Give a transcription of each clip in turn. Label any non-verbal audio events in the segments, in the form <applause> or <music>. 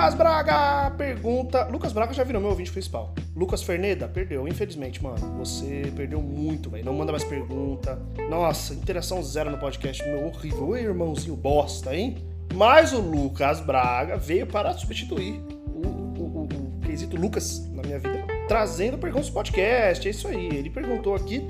Lucas Braga pergunta. Lucas Braga já virou meu ouvinte principal. Lucas Ferneda, perdeu, infelizmente, mano. Você perdeu muito, velho. Não manda mais pergunta. Nossa, interação zero no podcast, meu horrível. Oi, irmãozinho bosta, hein? Mas o Lucas Braga veio para substituir o, o, o, o quesito Lucas na minha vida, trazendo perguntas do podcast. É isso aí. Ele perguntou aqui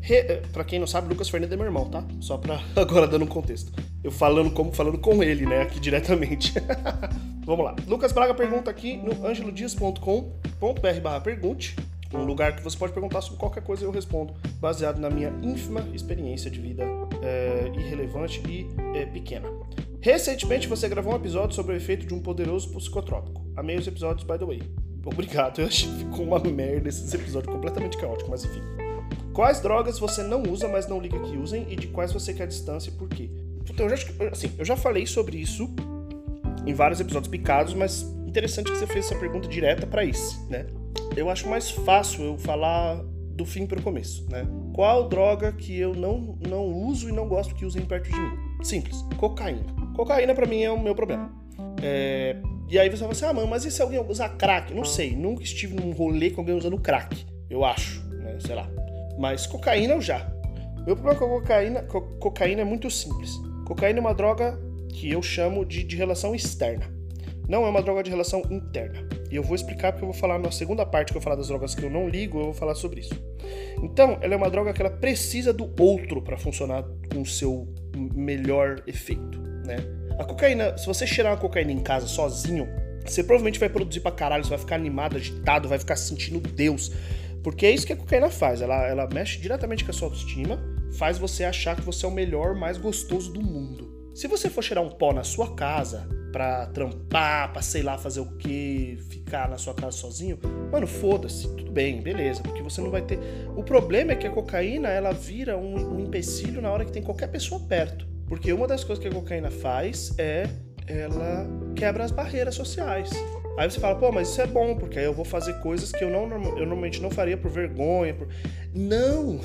Re... Eh, pra quem não sabe, Lucas Fernandes é meu irmão, tá? Só pra <laughs> agora dando um contexto. Eu falando como falando com ele, né? Aqui diretamente. <laughs> Vamos lá. Lucas Braga pergunta aqui no angelodias.com.br barra pergunte. Um lugar que você pode perguntar sobre qualquer coisa e eu respondo, baseado na minha ínfima experiência de vida é, irrelevante e é, pequena. Recentemente você gravou um episódio sobre o efeito de um poderoso psicotrópico. Amei os episódios, by the way. Obrigado, <laughs> eu achei que ficou uma merda esses episódios, completamente caótico, mas enfim. Quais drogas você não usa, mas não liga que usem e de quais você quer distância e por quê? Então, eu já, assim, eu já falei sobre isso em vários episódios picados, mas interessante que você fez essa pergunta direta para esse, né? Eu acho mais fácil eu falar do fim para o começo, né? Qual droga que eu não, não uso e não gosto que usem perto de mim? Simples, cocaína. Cocaína para mim é o meu problema. É... E aí você vai assim, ah, mano, mas e se alguém usar crack? Não sei, nunca estive num rolê com alguém usando crack, eu acho, né? Sei lá. Mas cocaína eu já. Meu problema com a cocaína, co cocaína é muito simples. Cocaína é uma droga que eu chamo de, de relação externa. Não é uma droga de relação interna. E eu vou explicar porque eu vou falar na segunda parte que eu falar das drogas que eu não ligo, eu vou falar sobre isso. Então, ela é uma droga que ela precisa do outro para funcionar com o seu melhor efeito, né? A cocaína, se você cheirar uma cocaína em casa sozinho, você provavelmente vai produzir pra caralho, você vai ficar animado, agitado, vai ficar sentindo Deus. Porque é isso que a cocaína faz. Ela, ela mexe diretamente com a sua autoestima, faz você achar que você é o melhor, mais gostoso do mundo. Se você for cheirar um pó na sua casa pra trampar, pra sei lá fazer o que, ficar na sua casa sozinho, mano, foda-se, tudo bem, beleza, porque você não vai ter. O problema é que a cocaína ela vira um, um empecilho na hora que tem qualquer pessoa perto. Porque uma das coisas que a cocaína faz é ela quebra as barreiras sociais. Aí você fala, pô, mas isso é bom, porque aí eu vou fazer coisas que eu, não, eu normalmente não faria por vergonha. Por... Não!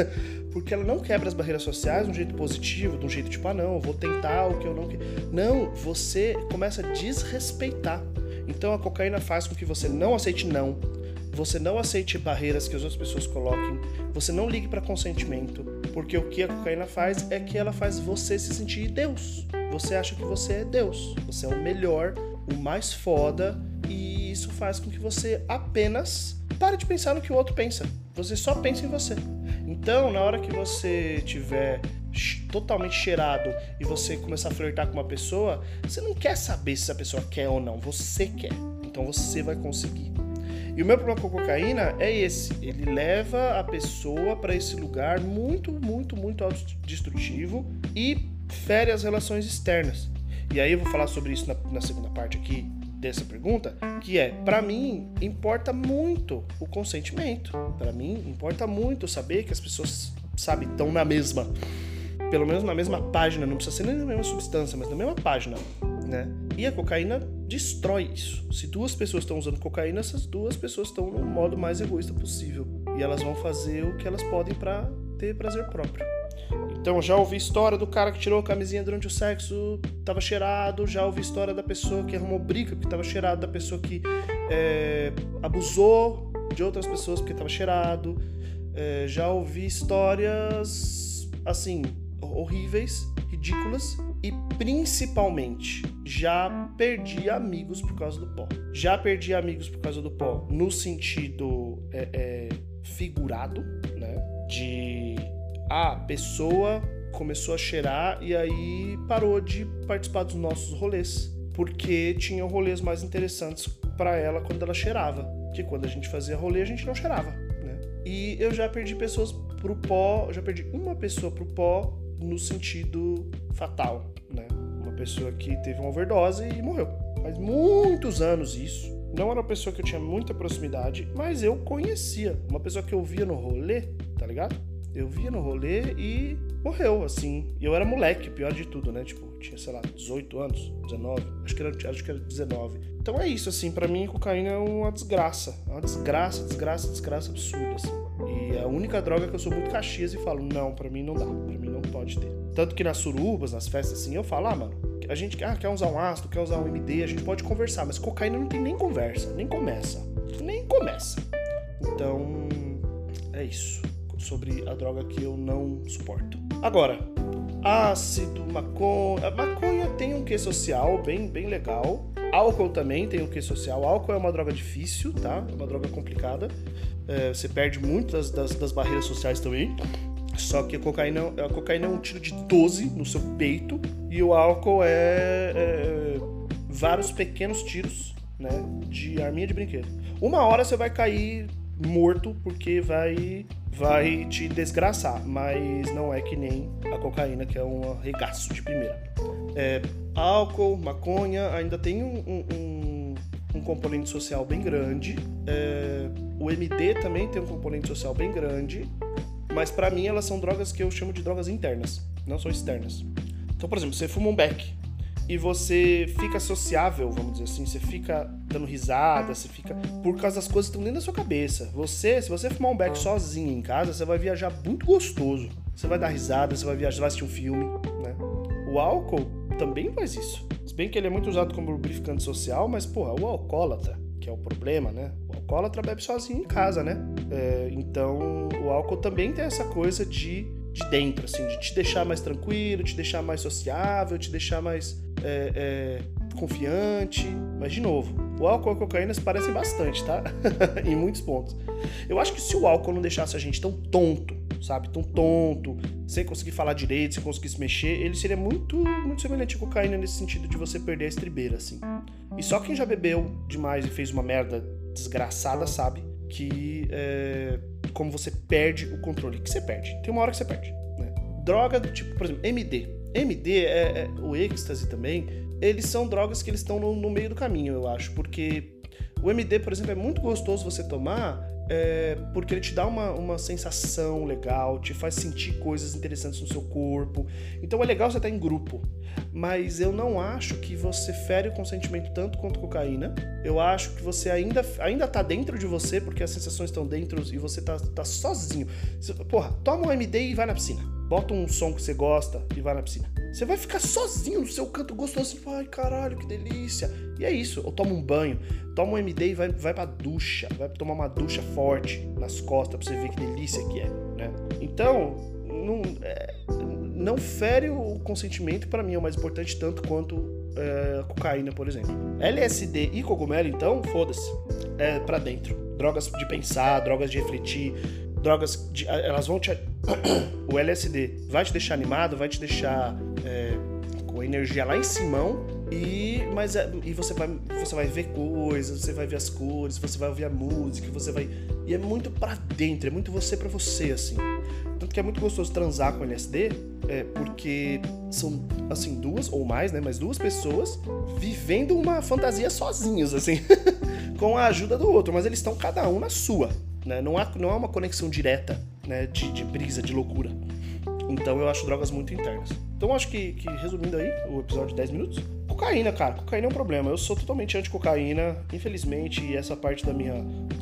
<laughs> porque ela não quebra as barreiras sociais de um jeito positivo, de um jeito tipo, ah, não, eu vou tentar o que eu não quero. Não, você começa a desrespeitar. Então a cocaína faz com que você não aceite não, você não aceite barreiras que as outras pessoas coloquem, você não ligue para consentimento, porque o que a cocaína faz é que ela faz você se sentir Deus. Você acha que você é Deus, você é o melhor, o mais foda, e isso faz com que você apenas pare de pensar no que o outro pensa. Você só pensa em você. Então, na hora que você tiver totalmente cheirado e você começar a flertar com uma pessoa, você não quer saber se a pessoa quer ou não, você quer. Então você vai conseguir. E o meu problema com a cocaína é esse: ele leva a pessoa para esse lugar muito, muito, muito autodestrutivo e fere as relações externas. E aí eu vou falar sobre isso na, na segunda parte aqui dessa pergunta, que é, para mim importa muito o consentimento. Para mim importa muito saber que as pessoas, sabe, estão na mesma, pelo menos na mesma página, não precisa ser nem na mesma substância, mas na mesma página, né? E a cocaína destrói isso. Se duas pessoas estão usando cocaína, essas duas pessoas estão no modo mais egoísta possível e elas vão fazer o que elas podem para ter prazer próprio. Então já ouvi história do cara que tirou a camisinha durante o sexo, tava cheirado, já ouvi história da pessoa que arrumou briga porque tava cheirado, da pessoa que é, abusou de outras pessoas porque tava cheirado. É, já ouvi histórias assim, horríveis, ridículas e principalmente já perdi amigos por causa do pó. Já perdi amigos por causa do pó no sentido é, figurado, né? De a pessoa começou a cheirar e aí parou de participar dos nossos rolês, porque tinham rolês mais interessantes para ela quando ela cheirava, que quando a gente fazia rolê a gente não cheirava, né? E eu já perdi pessoas pro pó, já perdi uma pessoa pro pó no sentido fatal, né? Uma pessoa que teve uma overdose e morreu. Faz muitos anos isso. Não era uma pessoa que eu tinha muita proximidade, mas eu conhecia. Uma pessoa que eu via no rolê, tá ligado? Eu via no rolê e morreu, assim. E eu era moleque, pior de tudo, né? Tipo, tinha, sei lá, 18 anos, 19, acho que era, acho que era 19. Então é isso, assim, para mim cocaína é uma desgraça. É uma desgraça, desgraça, desgraça absurda, assim. E é a única droga que eu sou muito caxias e falo, não, para mim não dá, para mim não pode ter. Tanto que nas surubas, nas festas assim, eu falo, ah, mano, a gente ah, quer usar um ácido, quer usar um MD, a gente pode conversar, mas cocaína não tem nem conversa, nem começa. Nem começa. Então, é isso. Sobre a droga que eu não suporto. Agora, ácido, maconha. A maconha tem um quê social bem, bem legal. Álcool também tem um quê social. Álcool é uma droga difícil, tá? É uma droga complicada. É, você perde muitas das, das barreiras sociais também. Só que a cocaína, a cocaína é um tiro de 12 no seu peito e o álcool é, é vários pequenos tiros né, de arminha de brinquedo. Uma hora você vai cair morto porque vai vai te desgraçar, mas não é que nem a cocaína que é um arregaço de primeira. É, álcool, maconha ainda tem um, um, um componente social bem grande. É, o MD também tem um componente social bem grande, mas para mim elas são drogas que eu chamo de drogas internas, não são externas. Então, por exemplo, você fuma um beck, e você fica sociável, vamos dizer assim, você fica dando risada, você fica por causa das coisas que estão dentro da sua cabeça. Você, se você fumar um beck sozinho em casa, você vai viajar muito gostoso. Você vai dar risada, você vai viajar, vai assistir um filme, né? O álcool também faz isso. Se bem que ele é muito usado como lubrificante social, mas porra, o alcoólatra, que é o problema, né? O alcoólatra bebe sozinho em casa, né? É, então, o álcool também tem essa coisa de de dentro, assim, de te deixar mais tranquilo, te deixar mais sociável, te deixar mais é, é, confiante. Mas, de novo, o álcool e a cocaína se parecem bastante, tá? <laughs> em muitos pontos. Eu acho que se o álcool não deixasse a gente tão tonto, sabe? Tão tonto, sem conseguir falar direito, sem conseguir se mexer, ele seria muito, muito semelhante à cocaína nesse sentido de você perder a estribeira, assim. E só quem já bebeu demais e fez uma merda desgraçada sabe que é, como você perde o controle. Que você perde. Tem uma hora que você perde. Né? Droga do tipo, por exemplo, MD. MD, é, é, o êxtase também, eles são drogas que eles estão no, no meio do caminho, eu acho. Porque o MD, por exemplo, é muito gostoso você tomar é, porque ele te dá uma, uma sensação legal, te faz sentir coisas interessantes no seu corpo. Então é legal você estar em grupo. Mas eu não acho que você fere o consentimento tanto quanto cocaína. Eu acho que você ainda, ainda tá dentro de você, porque as sensações estão dentro e você tá, tá sozinho. Porra, toma um MD e vai na piscina. Bota um som que você gosta e vai na piscina. Você vai ficar sozinho no seu canto gostoso. Assim, Ai, caralho, que delícia. E é isso. Ou toma um banho, toma um MD e vai, vai pra ducha. Vai tomar uma ducha forte nas costas pra você ver que delícia que é, né? Então, não, é, não fere o consentimento, para mim é o mais importante, tanto quanto é, cocaína, por exemplo. LSD e cogumelo, então, foda-se. É pra dentro. Drogas de pensar, drogas de refletir, drogas de, elas vão te o LSD vai te deixar animado, vai te deixar é, com energia lá em cima e mas é, e você vai você vai ver coisas, você vai ver as cores, você vai ouvir a música, você vai e é muito para dentro, é muito você para você assim. Tanto que é muito gostoso transar com LSD, é, porque são assim duas ou mais, né, mas duas pessoas vivendo uma fantasia sozinhos assim, <laughs> com a ajuda do outro, mas eles estão cada um na sua, né? Não há não há uma conexão direta, né, de, de brisa, de loucura. Então eu acho drogas muito internas. Então acho que, que, resumindo aí, o episódio de 10 minutos. Cocaína, cara, cocaína é um problema. Eu sou totalmente anti-cocaína. Infelizmente, essa parte da minha,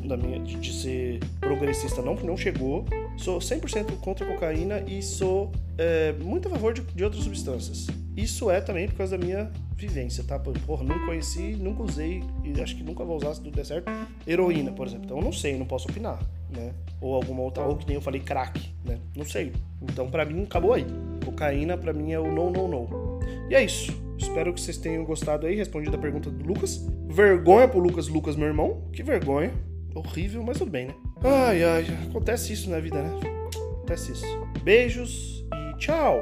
da minha de, de ser progressista não, não chegou. Sou 100% contra a cocaína e sou é, muito a favor de, de outras substâncias. Isso é também por causa da minha vivência, tá? Porra, não conheci, nunca usei e acho que nunca vou usar se tudo der certo. Heroína, por exemplo. Então eu não sei, não posso opinar, né? Ou alguma outra, ou que nem eu falei, crack, né? Não sei. Então para mim acabou aí. Cocaína para mim é o não, não, não. E é isso. Espero que vocês tenham gostado aí, respondido a pergunta do Lucas. Vergonha pro Lucas, Lucas, meu irmão. Que vergonha. Horrível, mas tudo bem, né? Ai, ai, acontece isso na vida, né? Acontece isso. Beijos e tchau!